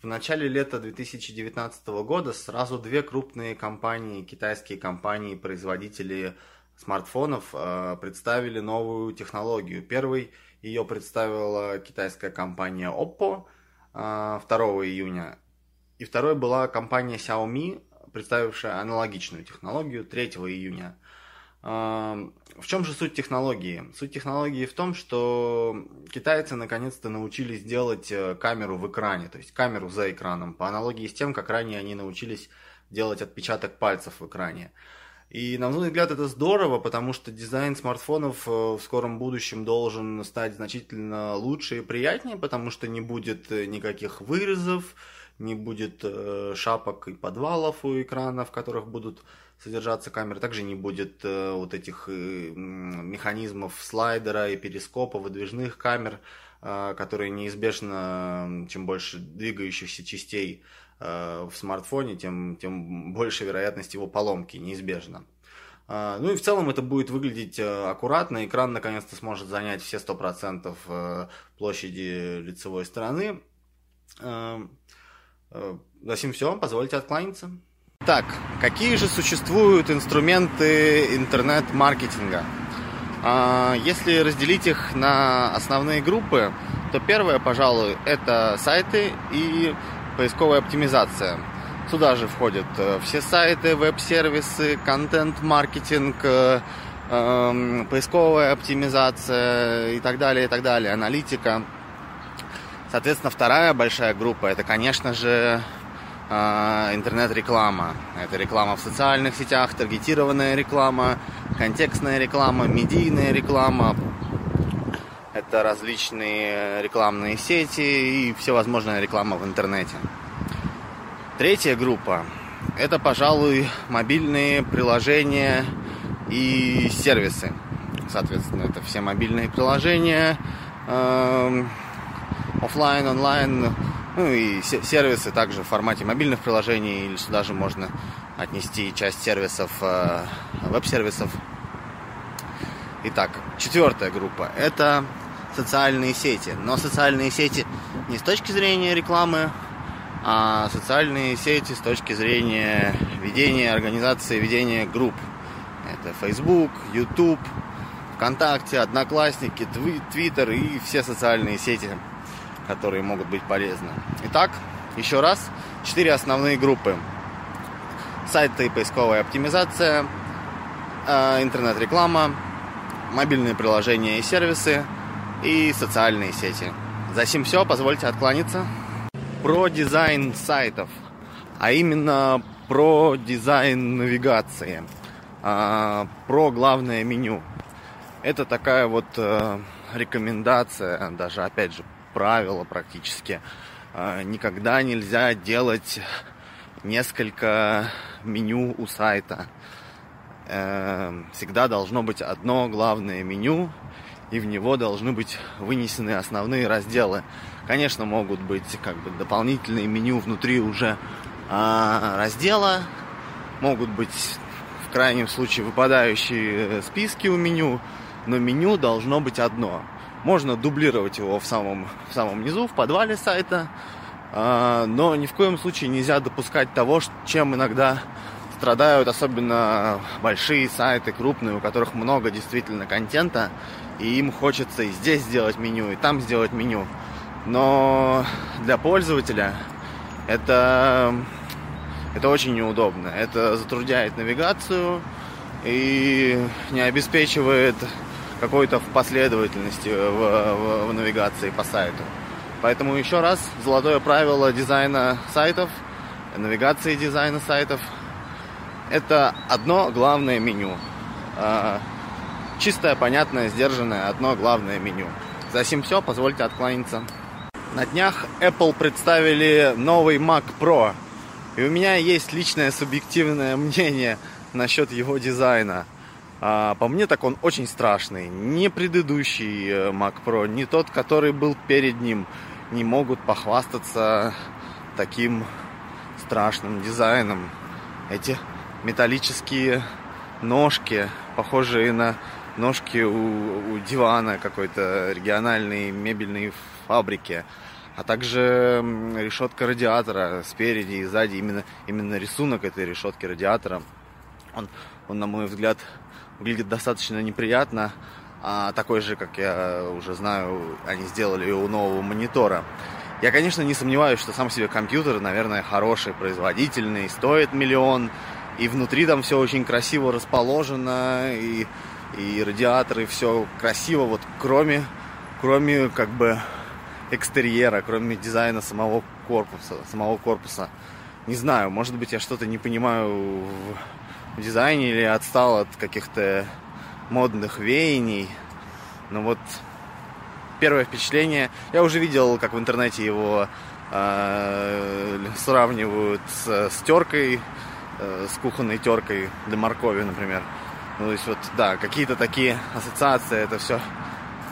В начале лета 2019 года сразу две крупные компании, китайские компании, производители смартфонов э, представили новую технологию. Первый ее представила китайская компания Oppo 2 э, июня. И второй была компания Xiaomi, представившая аналогичную технологию 3 июня. Э, в чем же суть технологии? Суть технологии в том, что китайцы наконец-то научились делать камеру в экране, то есть камеру за экраном, по аналогии с тем, как ранее они научились делать отпечаток пальцев в экране. И, на мой взгляд, это здорово, потому что дизайн смартфонов э, в скором будущем должен стать значительно лучше и приятнее, потому что не будет э, никаких вырезов, не будет э, шапок и подвалов у экрана, в которых будут содержаться камеры. Также не будет вот этих механизмов слайдера и перископа, выдвижных камер, которые неизбежно, чем больше двигающихся частей Э, в смартфоне, тем, тем больше вероятность его поломки, неизбежно. Э, ну и в целом это будет выглядеть э, аккуратно. Экран наконец-то сможет занять все 100% площади лицевой стороны. За сим все, позвольте откланяться. Так, какие же существуют инструменты интернет-маркетинга? Если разделить их на основные группы, то первое, пожалуй, это сайты и поисковая оптимизация. Сюда же входят э, все сайты, веб-сервисы, контент-маркетинг, э, эм, поисковая оптимизация и так далее, и так далее, аналитика. Соответственно, вторая большая группа это, конечно же, э, интернет-реклама. Это реклама в социальных сетях, таргетированная реклама, контекстная реклама, медийная реклама, это различные рекламные сети и всевозможная реклама в интернете. Третья группа – это, пожалуй, мобильные приложения и сервисы. Соответственно, это все мобильные приложения, э, офлайн, онлайн, ну и сервисы также в формате мобильных приложений, или сюда же можно отнести часть сервисов, э, веб-сервисов. Итак, четвертая группа – это социальные сети. Но социальные сети не с точки зрения рекламы, а социальные сети с точки зрения ведения организации, ведения групп. Это Facebook, YouTube, ВКонтакте, Одноклассники, Твиттер и все социальные сети, которые могут быть полезны. Итак, еще раз, четыре основные группы. Сайты и поисковая оптимизация, э, интернет-реклама, мобильные приложения и сервисы – и социальные сети. За сим все, позвольте отклониться. Про дизайн сайтов, а именно про дизайн навигации, а, про главное меню. Это такая вот э, рекомендация, даже опять же правило практически. А, никогда нельзя делать несколько меню у сайта. Э, всегда должно быть одно главное меню, и в него должны быть вынесены основные разделы. Конечно, могут быть как бы дополнительные меню внутри уже а, раздела, могут быть в крайнем случае выпадающие списки у меню, но меню должно быть одно. Можно дублировать его в самом, в самом низу, в подвале сайта, а, но ни в коем случае нельзя допускать того, чем иногда страдают особенно большие сайты, крупные, у которых много действительно контента, и им хочется и здесь сделать меню, и там сделать меню. Но для пользователя это, это очень неудобно. Это затрудняет навигацию и не обеспечивает какой-то последовательности в, в, в навигации по сайту. Поэтому еще раз, золотое правило дизайна сайтов, навигации дизайна сайтов – это одно главное меню. А, чистое, понятное, сдержанное, одно главное меню. За сим все, позвольте отклониться. На днях Apple представили новый Mac Pro. И у меня есть личное субъективное мнение насчет его дизайна. А, по мне так он очень страшный. Не предыдущий э, Mac Pro, не тот, который был перед ним, не могут похвастаться таким страшным дизайном. Эти металлические ножки, похожие на ножки у, у дивана какой-то региональной мебельной фабрики. а также решетка радиатора спереди и сзади, именно, именно рисунок этой решетки радиатора. Он, он, на мой взгляд, выглядит достаточно неприятно, а такой же, как я уже знаю, они сделали у нового монитора. Я, конечно, не сомневаюсь, что сам себе компьютер, наверное, хороший, производительный, стоит миллион, и внутри там все очень красиво расположено, и, и радиаторы, все красиво, вот кроме, кроме как бы экстерьера, кроме дизайна самого корпуса, самого корпуса. Не знаю, может быть, я что-то не понимаю в дизайне или отстал от каких-то модных веяний. Но вот первое впечатление, я уже видел, как в интернете его э, сравнивают с, с теркой, э, с кухонной теркой для моркови, например. Ну, то есть вот, да, какие-то такие ассоциации это все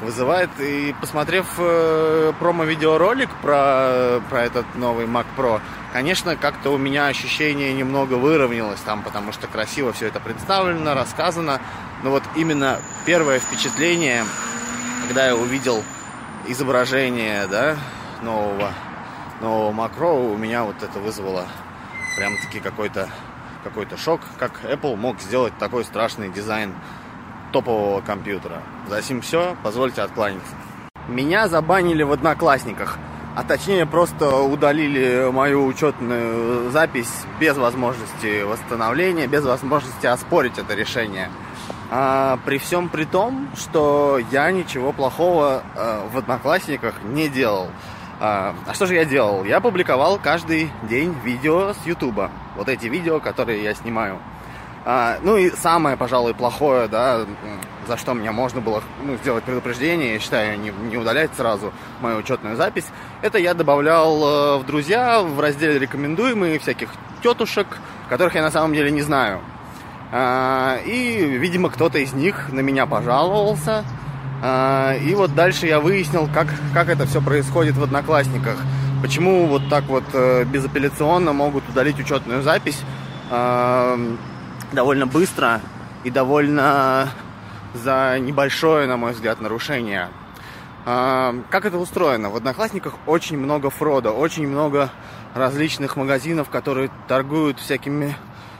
вызывает. И посмотрев э, промо-видеоролик про, про этот новый Mac Pro, конечно, как-то у меня ощущение немного выровнялось там, потому что красиво все это представлено, рассказано. Но вот именно первое впечатление, когда я увидел изображение, да, нового, нового Pro, у меня вот это вызвало прям-таки какой-то какой-то шок, как Apple мог сделать такой страшный дизайн топового компьютера. За сим все, позвольте откланяться. Меня забанили в Одноклассниках, а точнее просто удалили мою учетную запись без возможности восстановления, без возможности оспорить это решение. А, при всем при том, что я ничего плохого а, в Одноклассниках не делал. А, а что же я делал? Я публиковал каждый день видео с Ютуба. Вот эти видео, которые я снимаю. А, ну и самое, пожалуй, плохое, да, за что мне можно было ну, сделать предупреждение, я считаю, не, не удалять сразу мою учетную запись, это я добавлял э, в друзья в разделе рекомендуемые всяких тетушек, которых я на самом деле не знаю. А, и, видимо, кто-то из них на меня пожаловался. А, и вот дальше я выяснил, как, как это все происходит в Одноклассниках. Почему вот так вот э, безапелляционно могут удалить учетную запись довольно быстро и довольно за небольшое, на мой взгляд, нарушение. А, как это устроено? В Одноклассниках очень много фрода, очень много различных магазинов, которые торгуют всякими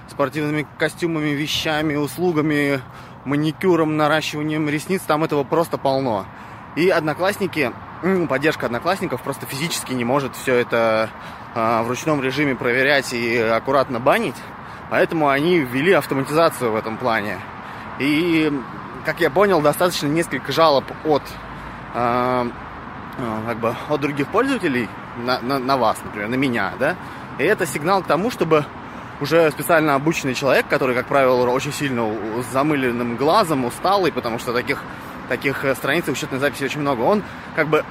спортивными костюмами, вещами, услугами, маникюром, наращиванием ресниц. Там этого просто полно. И одноклассники, поддержка одноклассников просто физически не может все это а, в ручном режиме проверять и аккуратно банить. Поэтому они ввели автоматизацию в этом плане. И, как я понял, достаточно несколько жалоб от, э, как бы, от других пользователей на, на, на вас, например, на меня, да. И это сигнал к тому, чтобы уже специально обученный человек, который, как правило, очень сильно с замыленным глазом, усталый, потому что таких, таких э, страниц учетной записи очень много, он как бы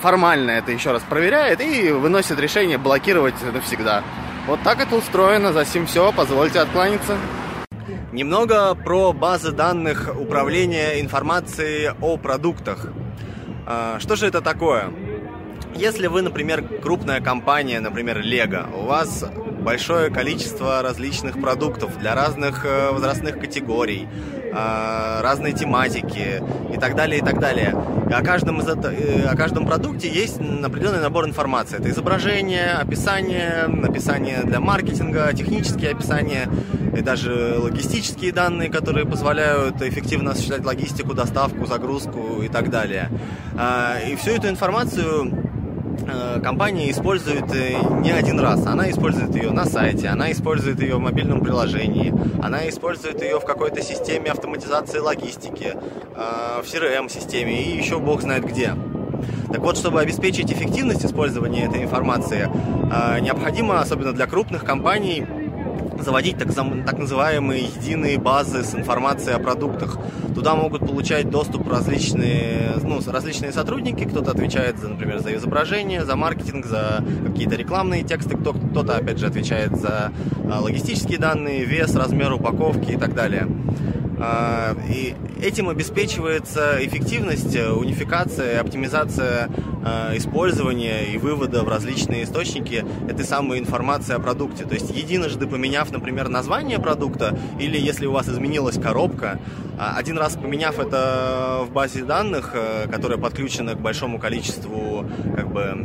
формально это еще раз проверяет и выносит решение блокировать навсегда. Вот так это устроено, за сим все, позвольте откланяться. Немного про базы данных управления информацией о продуктах. А, что же это такое? Если вы, например, крупная компания, например, Lego, у вас большое количество различных продуктов для разных э, возрастных категорий, э, разной тематики и так далее, и так далее. И о каждом, из это, э, о каждом продукте есть определенный набор информации. Это изображение, описание, описание для маркетинга, технические описания и даже логистические данные, которые позволяют эффективно осуществлять логистику, доставку, загрузку и так далее. И всю эту информацию компания использует э, не один раз. Она использует ее на сайте, она использует ее в мобильном приложении, она использует ее в какой-то системе автоматизации логистики, э, в CRM-системе и еще бог знает где. Так вот, чтобы обеспечить эффективность использования этой информации, необходимо, особенно для крупных компаний, заводить так, так называемые единые базы с информацией о продуктах. Туда могут получать доступ различные, ну, различные сотрудники, кто-то отвечает, за, например, за изображение, за маркетинг, за какие-то рекламные тексты, кто-то, опять же, отвечает за а, логистические данные, вес, размер упаковки и так далее. А, и этим обеспечивается эффективность, унификация, оптимизация а, использования и вывода в различные источники этой самой информации о продукте. То есть единожды поменяв, например, название продукта, или если у вас изменилась коробка, а, один раз поменяв это в базе данных, которая подключена к большому количеству как бы э,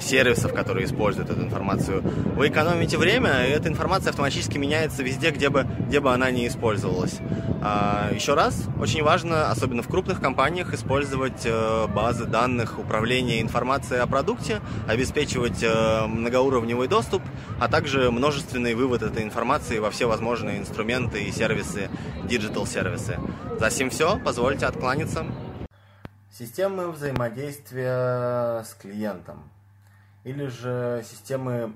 сервисов, которые используют эту информацию. Вы экономите время, и эта информация автоматически меняется везде, где бы, где бы она не использовалась. А, еще раз, очень важно, особенно в крупных компаниях, использовать э, базы данных управления информацией о продукте, обеспечивать э, многоуровневый доступ, а также множественный вывод этой информации во все возможные инструменты и сервисы, digital-сервисы. За всем все, позвольте откланяться. Системы взаимодействия с клиентом или же системы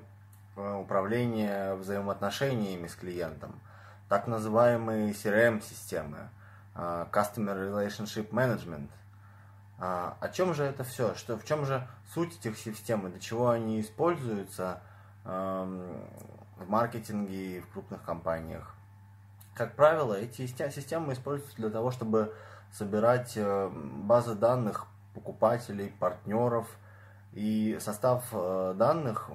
э, управления взаимоотношениями с клиентом, так называемые CRM-системы, э, Customer Relationship Management. А, о чем же это все? Что, в чем же суть этих систем и для чего они используются эм, в маркетинге и в крупных компаниях? Как правило, эти системы используются для того, чтобы собирать э, базы данных покупателей, партнеров. И состав э, данных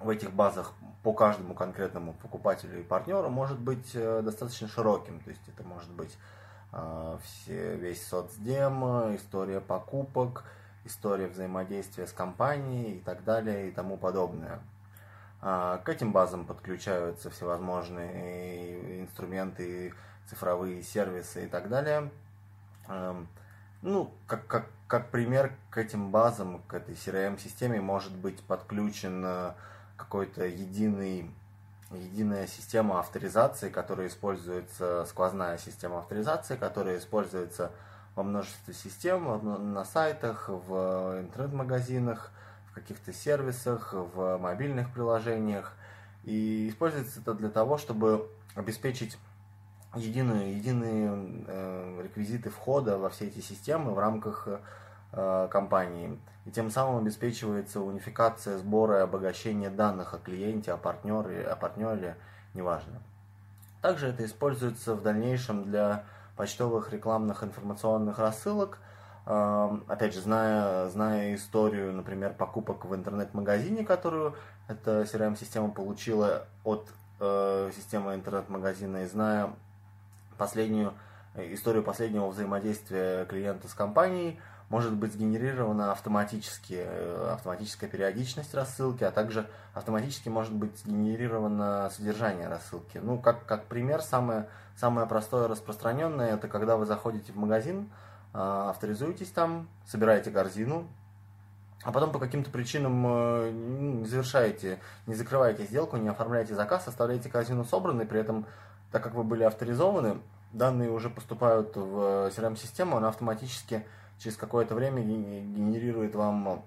в этих базах по каждому конкретному покупателю и партнеру может быть э, достаточно широким. То есть это может быть все, весь соцдем, история покупок, история взаимодействия с компанией и так далее и тому подобное. К этим базам подключаются всевозможные инструменты, цифровые сервисы и так далее. Ну, как, как, как пример к этим базам, к этой CRM-системе может быть подключен э, какой-то единый, единая система авторизации, которая используется, сквозная система авторизации, которая используется во множестве систем, на сайтах, в интернет-магазинах, в каких-то сервисах, в мобильных приложениях. И используется это для того, чтобы обеспечить единые, единые э, реквизиты входа во все эти системы в рамках э, компании. И тем самым обеспечивается унификация сбора и обогащения данных о клиенте, о партнере, о партнере, неважно. Также это используется в дальнейшем для почтовых рекламных информационных рассылок. Э, опять же, зная, зная историю, например, покупок в интернет-магазине, которую эта CRM-система получила от э, системы интернет-магазина, и зная последнюю э, историю последнего взаимодействия клиента с компанией может быть сгенерирована автоматически, э, автоматическая периодичность рассылки, а также автоматически может быть сгенерировано содержание рассылки. Ну, как, как пример, самое, самое простое распространенное, это когда вы заходите в магазин, а, авторизуетесь там, собираете корзину, а потом по каким-то причинам э, не завершаете, не закрываете сделку, не оформляете заказ, оставляете корзину собранной, при этом так как вы были авторизованы, данные уже поступают в CRM-систему, она автоматически через какое-то время генерирует вам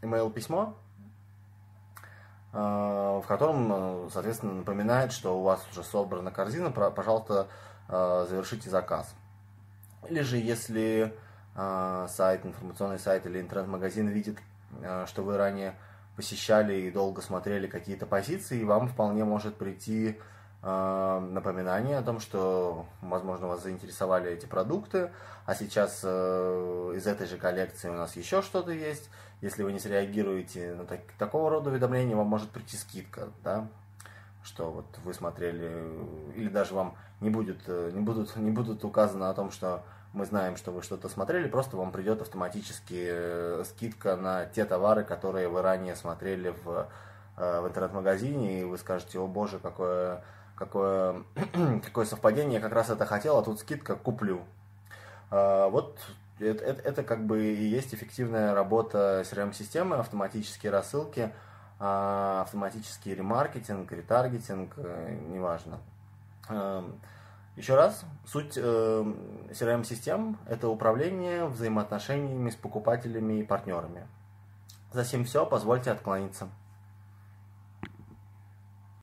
email-письмо, э, в котором, соответственно, напоминает, что у вас уже собрана корзина, пожалуйста, э, завершите заказ. Или же, если э, сайт, информационный сайт или интернет-магазин видит, что вы ранее посещали и долго смотрели какие-то позиции, вам вполне может прийти Э, напоминание о том, что, возможно, вас заинтересовали эти продукты, а сейчас э, из этой же коллекции у нас еще что-то есть. Если вы не среагируете на так, такого рода уведомления, вам может прийти скидка, да, что вот вы смотрели, или даже вам не, будет, э, не, будут, не будут указано о том, что мы знаем, что вы что-то смотрели, просто вам придет автоматически скидка на те товары, которые вы ранее смотрели в, в интернет-магазине, и вы скажете, о боже, какое какое, какое совпадение, я как раз это хотел, а тут скидка куплю. А, вот это, это, это как бы и есть эффективная работа CRM-системы, автоматические рассылки, а, автоматический ремаркетинг, ретаргетинг, э, неважно. Эм, Еще раз, суть э, CRM-систем – это управление взаимоотношениями с покупателями и партнерами. За всем все, позвольте отклониться.